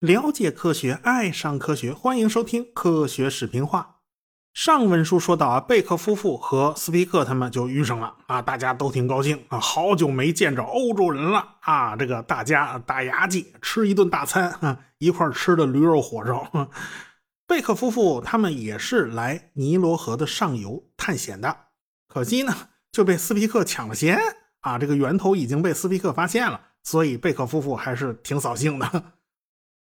了解科学，爱上科学，欢迎收听科学视频化。上文书说到啊，贝克夫妇和斯皮克他们就遇上了啊，大家都挺高兴啊，好久没见着欧洲人了啊，这个大家打牙祭，吃一顿大餐啊，一块吃的驴肉火烧。贝克夫妇他们也是来尼罗河的上游探险的，可惜呢就被斯皮克抢了先啊，这个源头已经被斯皮克发现了，所以贝克夫妇还是挺扫兴的。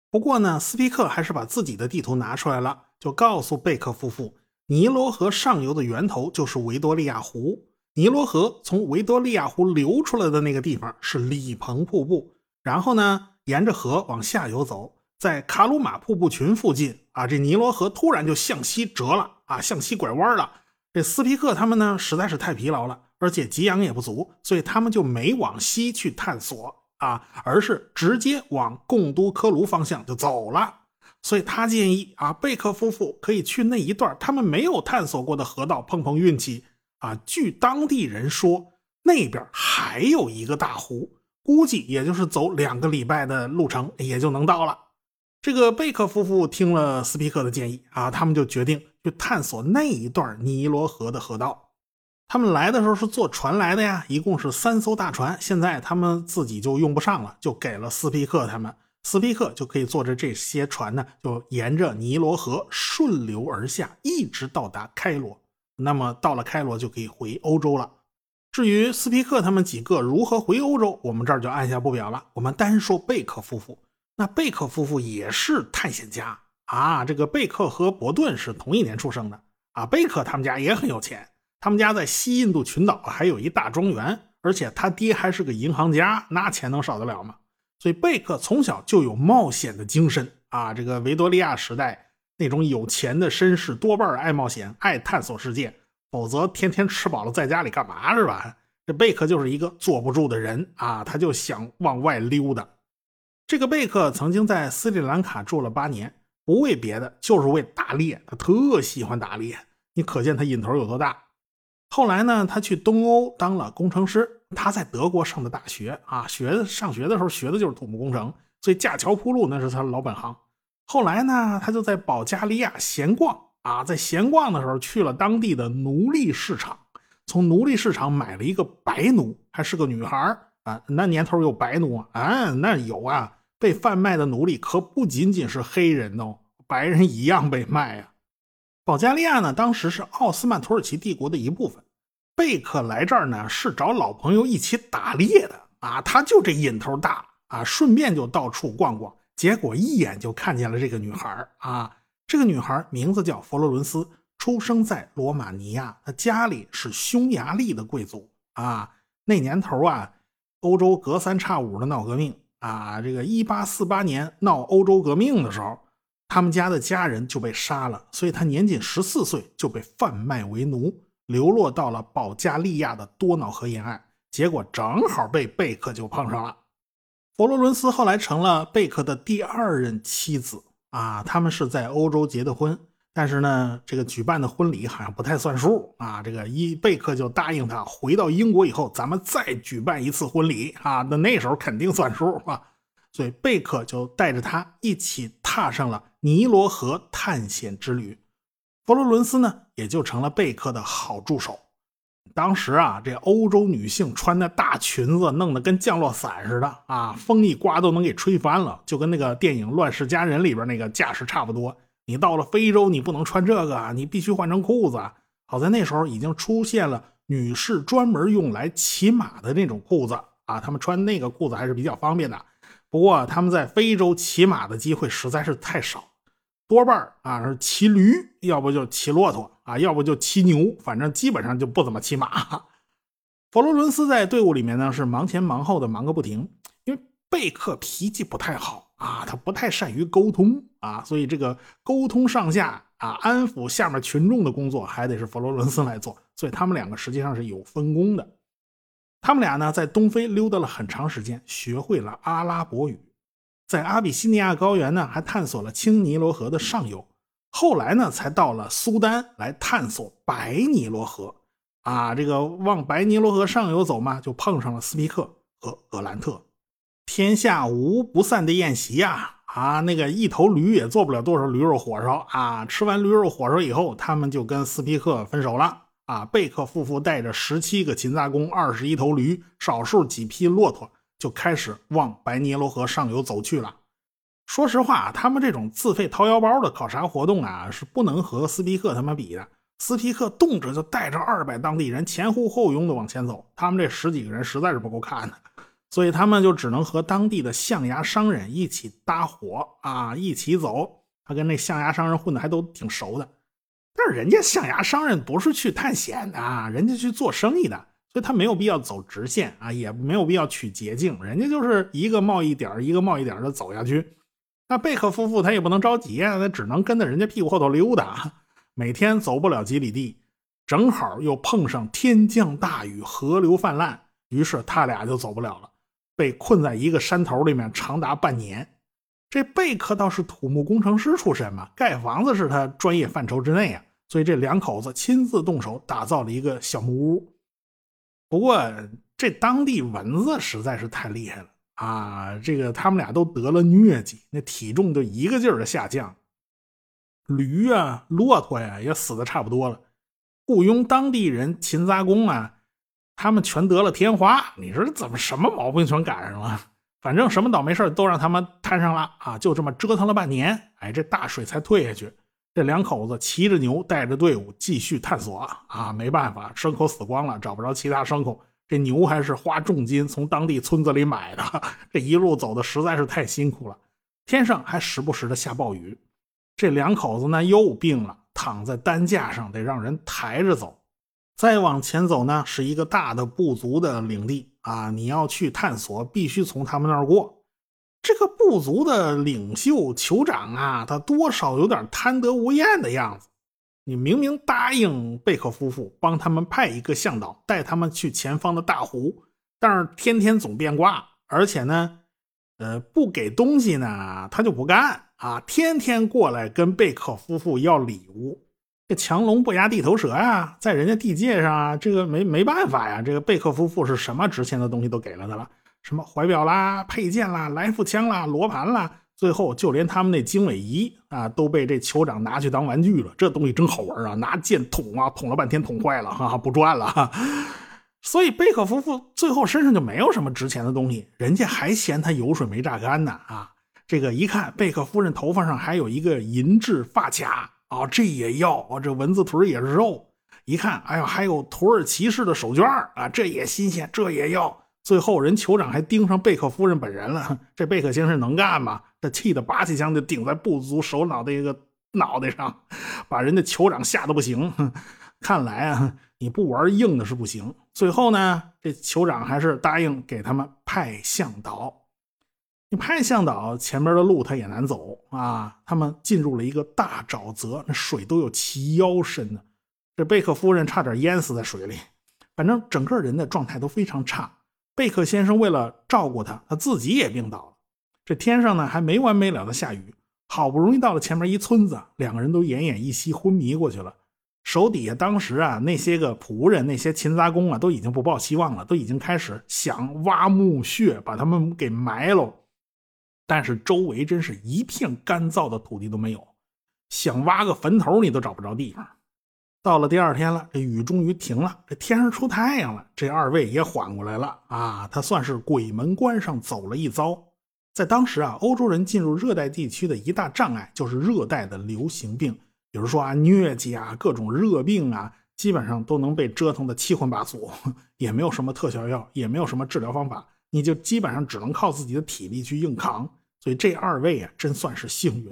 不过呢，斯皮克还是把自己的地图拿出来了，就告诉贝克夫妇，尼罗河上游的源头就是维多利亚湖。尼罗河从维多利亚湖流出来的那个地方是里蓬瀑布，然后呢，沿着河往下游走，在卡鲁马瀑布群附近啊，这尼罗河突然就向西折了啊，向西拐弯了。这斯皮克他们呢，实在是太疲劳了，而且给养也不足，所以他们就没往西去探索。啊，而是直接往贡都科卢方向就走了，所以他建议啊，贝克夫妇可以去那一段他们没有探索过的河道碰碰运气啊。据当地人说，那边还有一个大湖，估计也就是走两个礼拜的路程也就能到了。这个贝克夫妇听了斯皮克的建议啊，他们就决定去探索那一段尼罗河的河道。他们来的时候是坐船来的呀，一共是三艘大船。现在他们自己就用不上了，就给了斯皮克他们。斯皮克就可以坐着这些船呢，就沿着尼罗河顺流而下，一直到达开罗。那么到了开罗就可以回欧洲了。至于斯皮克他们几个如何回欧洲，我们这儿就按下不表了。我们单说贝克夫妇。那贝克夫妇也是探险家啊。这个贝克和伯顿是同一年出生的啊。贝克他们家也很有钱。他们家在西印度群岛还有一大庄园，而且他爹还是个银行家，那钱能少得了吗？所以贝克从小就有冒险的精神啊！这个维多利亚时代那种有钱的绅士多半爱冒险、爱探索世界，否则天天吃饱了在家里干嘛是吧？这贝克就是一个坐不住的人啊，他就想往外溜达。这个贝克曾经在斯里兰卡住了八年，不为别的，就是为打猎，他特喜欢打猎，你可见他瘾头有多大。后来呢，他去东欧当了工程师。他在德国上的大学啊，学上学的时候学的就是土木工程，所以架桥铺路那是他老本行。后来呢，他就在保加利亚闲逛啊，在闲逛的时候去了当地的奴隶市场，从奴隶市场买了一个白奴，还是个女孩啊。那年头有白奴啊？啊，那有啊。被贩卖的奴隶可不仅仅是黑人哦，白人一样被卖呀。保加利亚呢，当时是奥斯曼土耳其帝国的一部分。贝克来这儿呢，是找老朋友一起打猎的啊，他就这瘾头大啊，顺便就到处逛逛，结果一眼就看见了这个女孩啊。这个女孩名字叫佛罗伦斯，出生在罗马尼亚，她家里是匈牙利的贵族啊。那年头啊，欧洲隔三差五的闹革命啊，这个一八四八年闹欧洲革命的时候，他们家的家人就被杀了，所以他年仅十四岁就被贩卖为奴。流落到了保加利亚的多瑙河沿岸，结果正好被贝克就碰上了。佛罗伦斯后来成了贝克的第二任妻子啊，他们是在欧洲结的婚，但是呢，这个举办的婚礼好像不太算数啊。这个一贝克就答应他，回到英国以后，咱们再举办一次婚礼啊。那那时候肯定算数啊，所以贝克就带着他一起踏上了尼罗河探险之旅。佛罗伦斯呢，也就成了贝克的好助手。当时啊，这欧洲女性穿的大裙子，弄得跟降落伞似的啊，风一刮都能给吹翻了，就跟那个电影《乱世佳人》里边那个架势差不多。你到了非洲，你不能穿这个，你必须换成裤子。好在那时候已经出现了女士专门用来骑马的那种裤子啊，他们穿那个裤子还是比较方便的。不过他们在非洲骑马的机会实在是太少。多半啊是骑驴，要不就骑骆驼啊，要不就骑牛，反正基本上就不怎么骑马。佛罗伦斯在队伍里面呢是忙前忙后的，忙个不停。因为贝克脾气不太好啊，他不太善于沟通啊，所以这个沟通上下啊，安抚下面群众的工作还得是佛罗伦斯来做。所以他们两个实际上是有分工的。他们俩呢在东非溜达了很长时间，学会了阿拉伯语。在阿比西尼亚高原呢，还探索了青尼罗河的上游，后来呢，才到了苏丹来探索白尼罗河。啊，这个往白尼罗河上游走嘛，就碰上了斯皮克和格兰特。天下无不散的宴席呀！啊，那个一头驴也做不了多少驴肉火烧啊！吃完驴肉火烧以后，他们就跟斯皮克分手了。啊，贝克夫妇带着十七个勤杂工、二十一头驴、少数几匹骆驼，就开始往白尼罗河上游走去了。说实话，他们这种自费掏腰包的考察活动啊，是不能和斯皮克他们比的。斯皮克动辄就带着二百当地人前呼后拥的往前走，他们这十几个人实在是不够看的，所以他们就只能和当地的象牙商人一起搭伙啊，一起走。他跟那象牙商人混的还都挺熟的，但是人家象牙商人不是去探险的，人家去做生意的，所以他没有必要走直线啊，也没有必要取捷径，人家就是一个贸易点一个贸易点的走下去。那贝克夫妇他也不能着急啊，他只能跟在人家屁股后头溜达。每天走不了几里地，正好又碰上天降大雨，河流泛滥，于是他俩就走不了了，被困在一个山头里面长达半年。这贝克倒是土木工程师出身嘛，盖房子是他专业范畴之内啊，所以这两口子亲自动手打造了一个小木屋。不过这当地蚊子实在是太厉害了。啊，这个他们俩都得了疟疾，那体重就一个劲儿的下降，驴啊、骆驼呀也死的差不多了。雇佣当地人勤杂工啊，他们全得了天花。你说怎么什么毛病全赶上了？反正什么倒霉事都让他们摊上了啊！就这么折腾了半年，哎，这大水才退下去。这两口子骑着牛，带着队伍继续探索啊！没办法，牲口死光了，找不着其他牲口。这牛还是花重金从当地村子里买的，这一路走的实在是太辛苦了。天上还时不时的下暴雨，这两口子呢又病了，躺在担架上得让人抬着走。再往前走呢，是一个大的部族的领地啊，你要去探索，必须从他们那儿过。这个部族的领袖酋长啊，他多少有点贪得无厌的样子。你明明答应贝克夫妇帮他们派一个向导带他们去前方的大湖，但是天天总变卦，而且呢，呃，不给东西呢，他就不干啊，天天过来跟贝克夫妇要礼物。这强龙不压地头蛇呀，在人家地界上啊，这个没没办法呀。这个贝克夫妇是什么值钱的东西都给了他了，什么怀表啦、佩剑啦、来福枪啦、罗盘啦。最后，就连他们那经纬仪啊，都被这酋长拿去当玩具了。这东西真好玩啊！拿剑捅啊，捅了半天，捅坏了，哈哈，不转了。所以贝克夫妇最后身上就没有什么值钱的东西，人家还嫌他油水没榨干呢。啊，这个一看，贝克夫人头发上还有一个银质发卡啊，这也要啊，这蚊子腿也是肉。一看，哎呀，还有土耳其式的手绢啊，这也新鲜，这也要。最后，人酋长还盯上贝克夫人本人了。这贝克先生能干吗？这气得拔起枪就顶在部族首脑的一个脑袋上，把人家酋长吓得不行。看来啊，你不玩硬的是不行。最后呢，这酋长还是答应给他们派向导。你派向导，前面的路他也难走啊。他们进入了一个大沼泽，那水都有齐腰深呢。这贝克夫人差点淹死在水里。反正整个人的状态都非常差。贝克先生为了照顾他，他自己也病倒了。这天上呢还没完没了的下雨，好不容易到了前面一村子，两个人都奄奄一息，昏迷过去了。手底下当时啊那些个仆人、那些勤杂工啊都已经不抱希望了，都已经开始想挖墓穴把他们给埋了。但是周围真是一片干燥的土地都没有，想挖个坟头你都找不着地方。到了第二天了，这雨终于停了，这天上出太阳了，这二位也缓过来了啊！他算是鬼门关上走了一遭。在当时啊，欧洲人进入热带地区的一大障碍就是热带的流行病，比如说啊疟疾啊，各种热病啊，基本上都能被折腾的七荤八素，也没有什么特效药，也没有什么治疗方法，你就基本上只能靠自己的体力去硬扛。所以这二位啊，真算是幸运。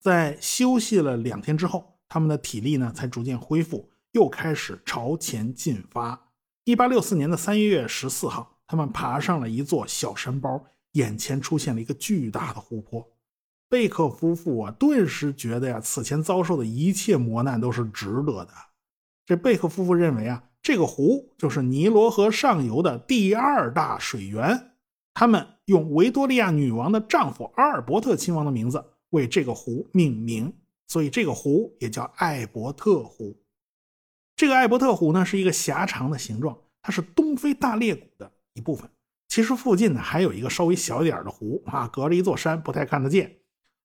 在休息了两天之后。他们的体力呢才逐渐恢复，又开始朝前进发。一八六四年的三月十四号，他们爬上了一座小山包，眼前出现了一个巨大的湖泊。贝克夫妇啊，顿时觉得呀，此前遭受的一切磨难都是值得的。这贝克夫妇认为啊，这个湖就是尼罗河上游的第二大水源。他们用维多利亚女王的丈夫阿尔伯特亲王的名字为这个湖命名。所以这个湖也叫艾伯特湖。这个艾伯特湖呢是一个狭长的形状，它是东非大裂谷的一部分。其实附近呢还有一个稍微小一点的湖啊，隔着一座山，不太看得见。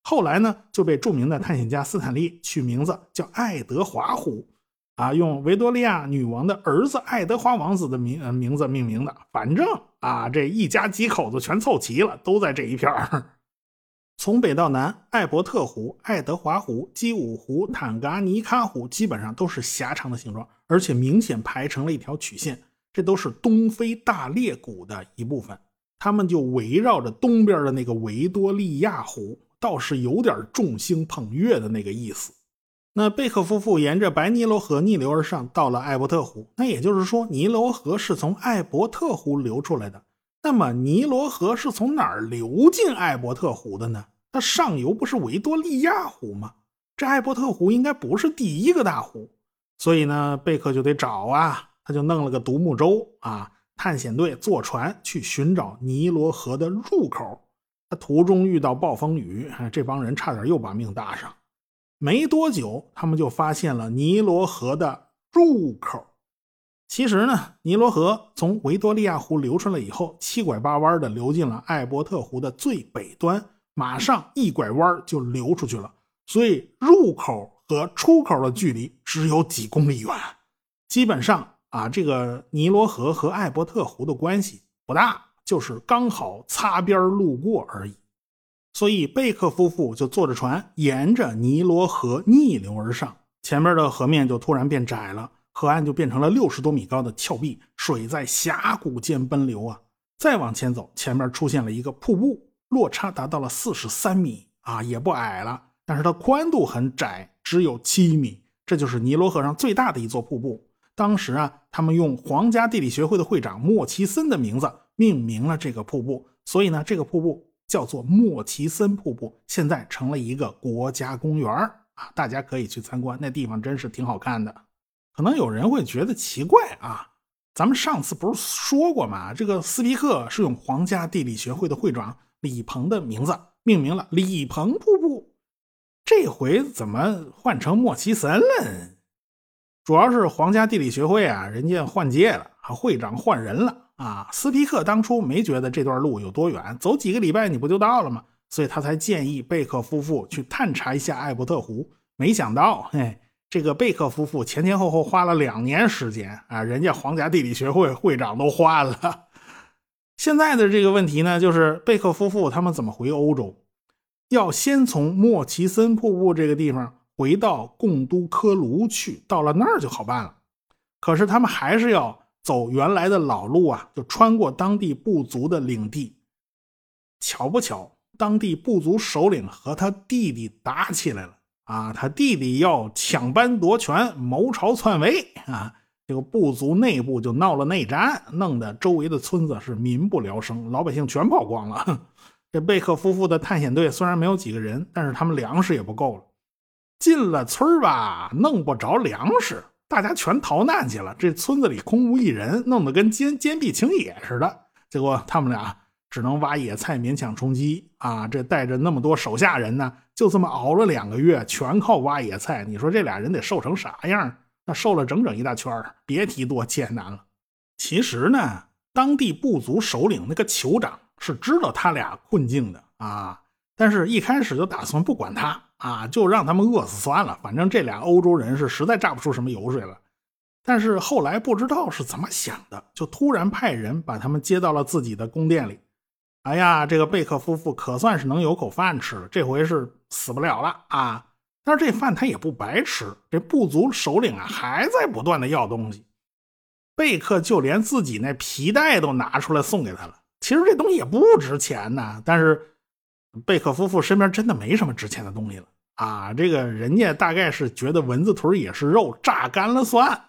后来呢就被著名的探险家斯坦利取名字叫爱德华湖，啊，用维多利亚女王的儿子爱德华王子的名呃名字命名的。反正啊，这一家几口子全凑齐了，都在这一片儿。从北到南，艾伯特湖、爱德华湖、基伍湖、坦噶尼卡湖基本上都是狭长的形状，而且明显排成了一条曲线。这都是东非大裂谷的一部分，它们就围绕着东边的那个维多利亚湖，倒是有点众星捧月的那个意思。那贝克夫妇沿着白尼罗河逆流而上，到了艾伯特湖。那也就是说，尼罗河是从艾伯特湖流出来的。那么，尼罗河是从哪儿流进艾伯特湖的呢？它上游不是维多利亚湖吗？这艾伯特湖应该不是第一个大湖，所以呢，贝克就得找啊，他就弄了个独木舟啊，探险队坐船去寻找尼罗河的入口。他途中遇到暴风雨，这帮人差点又把命搭上。没多久，他们就发现了尼罗河的入口。其实呢，尼罗河从维多利亚湖流出来以后，七拐八弯的流进了艾伯特湖的最北端，马上一拐弯就流出去了。所以入口和出口的距离只有几公里远，基本上啊，这个尼罗河和艾伯特湖的关系不大，就是刚好擦边路过而已。所以贝克夫妇就坐着船沿着尼罗河逆流而上，前面的河面就突然变窄了。河岸就变成了六十多米高的峭壁，水在峡谷间奔流啊！再往前走，前面出现了一个瀑布，落差达到了四十三米啊，也不矮了，但是它宽度很窄，只有七米。这就是尼罗河上最大的一座瀑布。当时啊，他们用皇家地理学会的会长莫奇森的名字命名了这个瀑布，所以呢，这个瀑布叫做莫奇森瀑布，现在成了一个国家公园啊，大家可以去参观，那地方真是挺好看的。可能有人会觉得奇怪啊，咱们上次不是说过吗？这个斯皮克是用皇家地理学会的会长李鹏的名字命名了李鹏瀑布，这回怎么换成莫奇森了？主要是皇家地理学会啊，人家换届了，啊会长换人了啊。斯皮克当初没觉得这段路有多远，走几个礼拜你不就到了吗？所以他才建议贝克夫妇去探查一下艾伯特湖。没想到，嘿。这个贝克夫妇前前后后花了两年时间啊，人家皇家地理学会会长都换了。现在的这个问题呢，就是贝克夫妇他们怎么回欧洲？要先从莫奇森瀑布这个地方回到贡都科卢去，到了那儿就好办了。可是他们还是要走原来的老路啊，就穿过当地部族的领地。巧不巧，当地部族首领和他弟弟打起来了。啊，他弟弟要抢班夺权，谋朝篡位啊！这个部族内部就闹了内战，弄得周围的村子是民不聊生，老百姓全跑光了。这贝克夫妇的探险队虽然没有几个人，但是他们粮食也不够了。进了村吧，弄不着粮食，大家全逃难去了。这村子里空无一人，弄得跟坚坚壁清野似的。结果他们俩。只能挖野菜勉强充饥啊！这带着那么多手下人呢，就这么熬了两个月，全靠挖野菜。你说这俩人得瘦成啥样？那瘦了整整一大圈别提多艰难了。其实呢，当地部族首领那个酋长是知道他俩困境的啊，但是一开始就打算不管他啊，就让他们饿死算了。反正这俩欧洲人是实在榨不出什么油水了。但是后来不知道是怎么想的，就突然派人把他们接到了自己的宫殿里。哎呀，这个贝克夫妇可算是能有口饭吃了，这回是死不了了啊！但是这饭他也不白吃，这部族首领啊还在不断的要东西。贝克就连自己那皮带都拿出来送给他了。其实这东西也不值钱呐，但是贝克夫妇身边真的没什么值钱的东西了啊！这个人家大概是觉得蚊子腿也是肉，榨干了算。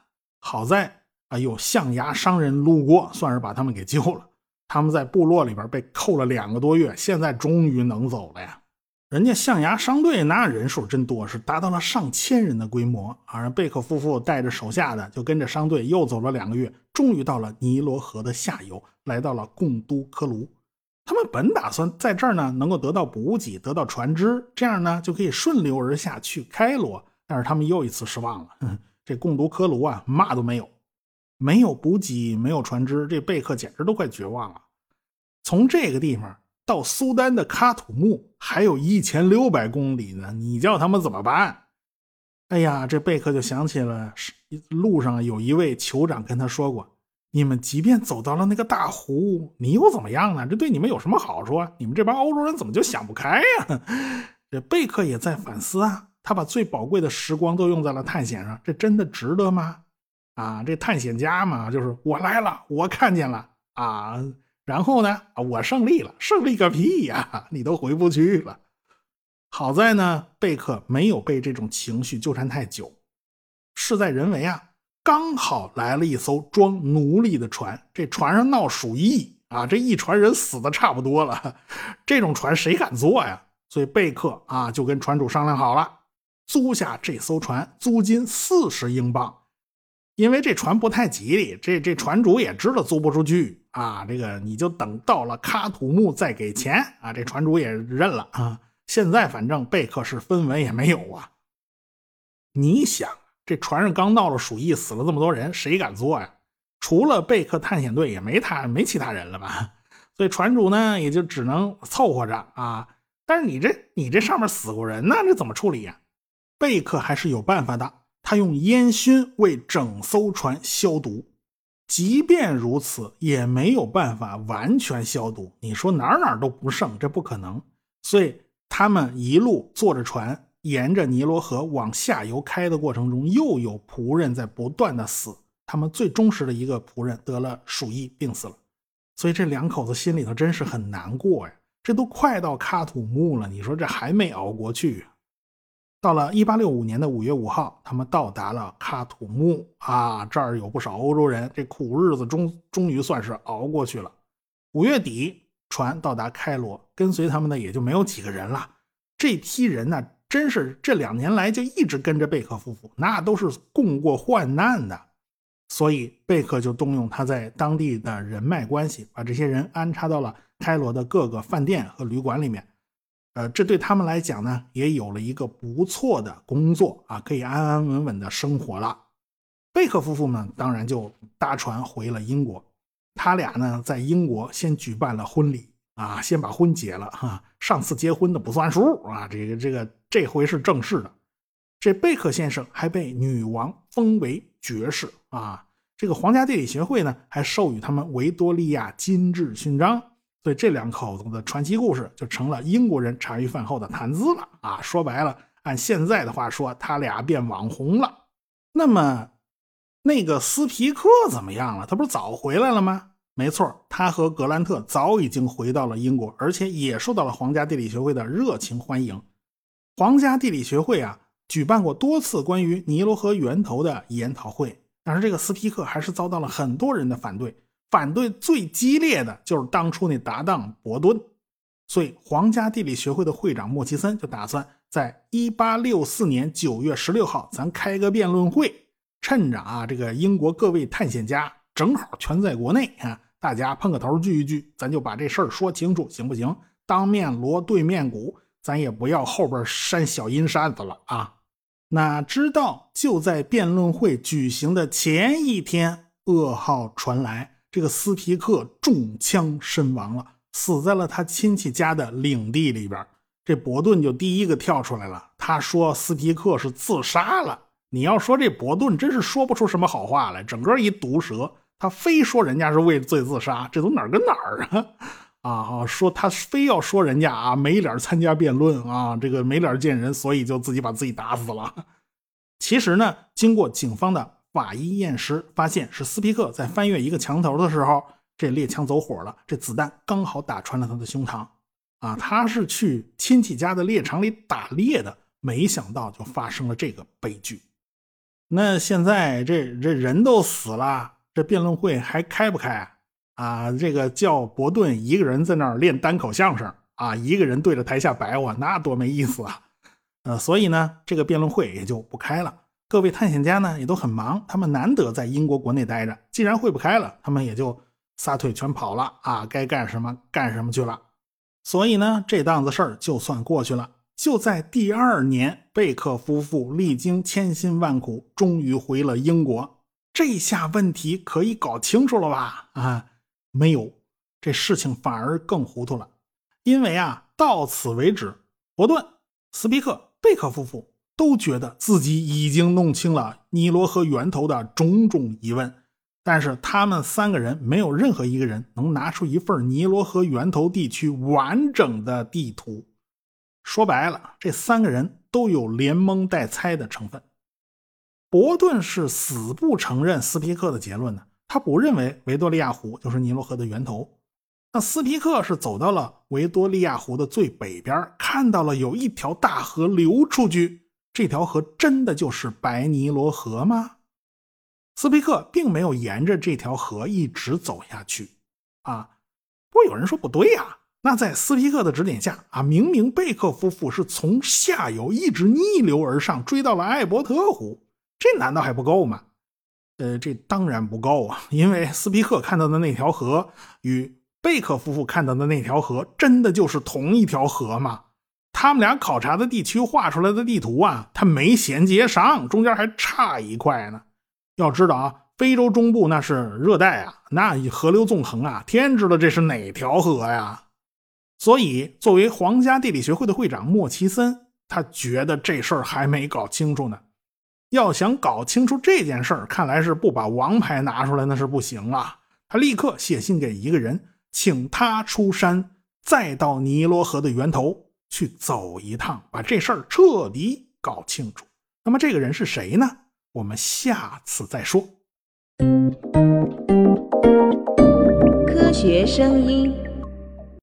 好在啊有象牙商人路过，算是把他们给救了。他们在部落里边被扣了两个多月，现在终于能走了呀！人家象牙商队那人数真多，是达到了上千人的规模。而贝克夫妇带着手下的就跟着商队又走了两个月，终于到了尼罗河的下游，来到了贡都科卢。他们本打算在这儿呢能够得到补给，得到船只，这样呢就可以顺流而下去开罗。但是他们又一次失望了，这贡都科卢啊，嘛都没有，没有补给，没有船只，这贝克简直都快绝望了。从这个地方到苏丹的喀土穆还有一千六百公里呢，你叫他们怎么办？哎呀，这贝克就想起了路上有一位酋长跟他说过。你们即便走到了那个大湖，你又怎么样呢？这对你们有什么好处啊？你们这帮欧洲人怎么就想不开呀？这贝克也在反思啊，他把最宝贵的时光都用在了探险上，这真的值得吗？啊，这探险家嘛，就是我来了，我看见了啊，然后呢，我胜利了，胜利个屁呀！你都回不去了。好在呢，贝克没有被这种情绪纠缠太久，事在人为啊。刚好来了一艘装奴隶的船，这船上闹鼠疫啊，这一船人死的差不多了，这种船谁敢坐呀？所以贝克啊就跟船主商量好了，租下这艘船，租金四十英镑。因为这船不太吉利，这这船主也知道租不出去啊，这个你就等到了喀土穆再给钱啊。这船主也认了啊。现在反正贝克是分文也没有啊。你想。这船上刚闹了鼠疫，死了这么多人，谁敢坐呀？除了贝克探险队，也没他，没其他人了吧？所以船主呢，也就只能凑合着啊。但是你这，你这上面死过人呢，这怎么处理呀？贝克还是有办法的，他用烟熏为整艘船消毒。即便如此，也没有办法完全消毒。你说哪哪都不剩，这不可能。所以他们一路坐着船。沿着尼罗河往下游开的过程中，又有仆人在不断的死。他们最忠实的一个仆人得了鼠疫病死了，所以这两口子心里头真是很难过呀。这都快到喀土穆了，你说这还没熬过去。到了1865年的5月5号，他们到达了喀土穆啊，这儿有不少欧洲人，这苦日子终终于算是熬过去了。五月底，船到达开罗，跟随他们的也就没有几个人了。这批人呢？真是这两年来就一直跟着贝克夫妇，那都是共过患难的，所以贝克就动用他在当地的人脉关系，把这些人安插到了开罗的各个饭店和旅馆里面。呃，这对他们来讲呢，也有了一个不错的工作啊，可以安安稳稳的生活了。贝克夫妇呢，当然就搭船回了英国，他俩呢在英国先举办了婚礼。啊，先把婚结了哈，上次结婚的不算数啊，这个这个这回是正式的。这贝克先生还被女王封为爵士啊，这个皇家地理学会呢还授予他们维多利亚金质勋章，所以这两口子的传奇故事就成了英国人茶余饭后的谈资了啊。说白了，按现在的话说，他俩变网红了。那么，那个斯皮克怎么样了？他不是早回来了吗？没错，他和格兰特早已经回到了英国，而且也受到了皇家地理学会的热情欢迎。皇家地理学会啊，举办过多次关于尼罗河源头的研讨会，但是这个斯皮克还是遭到了很多人的反对。反对最激烈的就是当初那搭档伯顿，所以皇家地理学会的会长莫奇森就打算在1864年9月16号，咱开个辩论会，趁着啊这个英国各位探险家正好全在国内啊。大家碰个头聚一聚，咱就把这事儿说清楚，行不行？当面锣对面鼓，咱也不要后边扇小阴扇子了啊！哪知道就在辩论会举行的前一天，噩耗传来，这个斯皮克中枪身亡了，死在了他亲戚家的领地里边。这伯顿就第一个跳出来了，他说斯皮克是自杀了。你要说这伯顿真是说不出什么好话来，整个一毒舌。他非说人家是畏罪自杀，这都哪儿跟哪儿啊？啊，说他非要说人家啊没脸参加辩论啊，这个没脸见人，所以就自己把自己打死了。其实呢，经过警方的法医验尸，发现是斯皮克在翻越一个墙头的时候，这猎枪走火了，这子弹刚好打穿了他的胸膛。啊，他是去亲戚家的猎场里打猎的，没想到就发生了这个悲剧。那现在这这人都死了。这辩论会还开不开啊？啊这个叫伯顿一个人在那儿练单口相声啊，一个人对着台下白话，那多没意思啊！呃，所以呢，这个辩论会也就不开了。各位探险家呢也都很忙，他们难得在英国国内待着，既然会不开了，他们也就撒腿全跑了啊！该干什么干什么去了。所以呢，这档子事儿就算过去了。就在第二年，贝克夫妇历经千辛万苦，终于回了英国。这下问题可以搞清楚了吧？啊，没有，这事情反而更糊涂了。因为啊，到此为止，伯顿、斯皮克、贝克夫妇都觉得自己已经弄清了尼罗河源头的种种疑问，但是他们三个人没有任何一个人能拿出一份尼罗河源头地区完整的地图。说白了，这三个人都有连蒙带猜的成分。伯顿是死不承认斯皮克的结论的，他不认为维多利亚湖就是尼罗河的源头。那斯皮克是走到了维多利亚湖的最北边，看到了有一条大河流出去，这条河真的就是白尼罗河吗？斯皮克并没有沿着这条河一直走下去，啊，不过有人说不对呀。那在斯皮克的指点下啊，明明贝克夫妇是从下游一直逆流而上，追到了艾伯特湖，这难道还不够吗？呃，这当然不够啊，因为斯皮克看到的那条河与贝克夫妇看到的那条河真的就是同一条河吗？他们俩考察的地区画出来的地图啊，它没衔接上，中间还差一块呢。要知道啊，非洲中部那是热带啊，那河流纵横啊，天知道这是哪条河呀？所以，作为皇家地理学会的会长莫奇森，他觉得这事儿还没搞清楚呢。要想搞清楚这件事儿，看来是不把王牌拿出来那是不行啊。他立刻写信给一个人，请他出山，再到尼罗河的源头去走一趟，把这事儿彻底搞清楚。那么这个人是谁呢？我们下次再说。科学声音。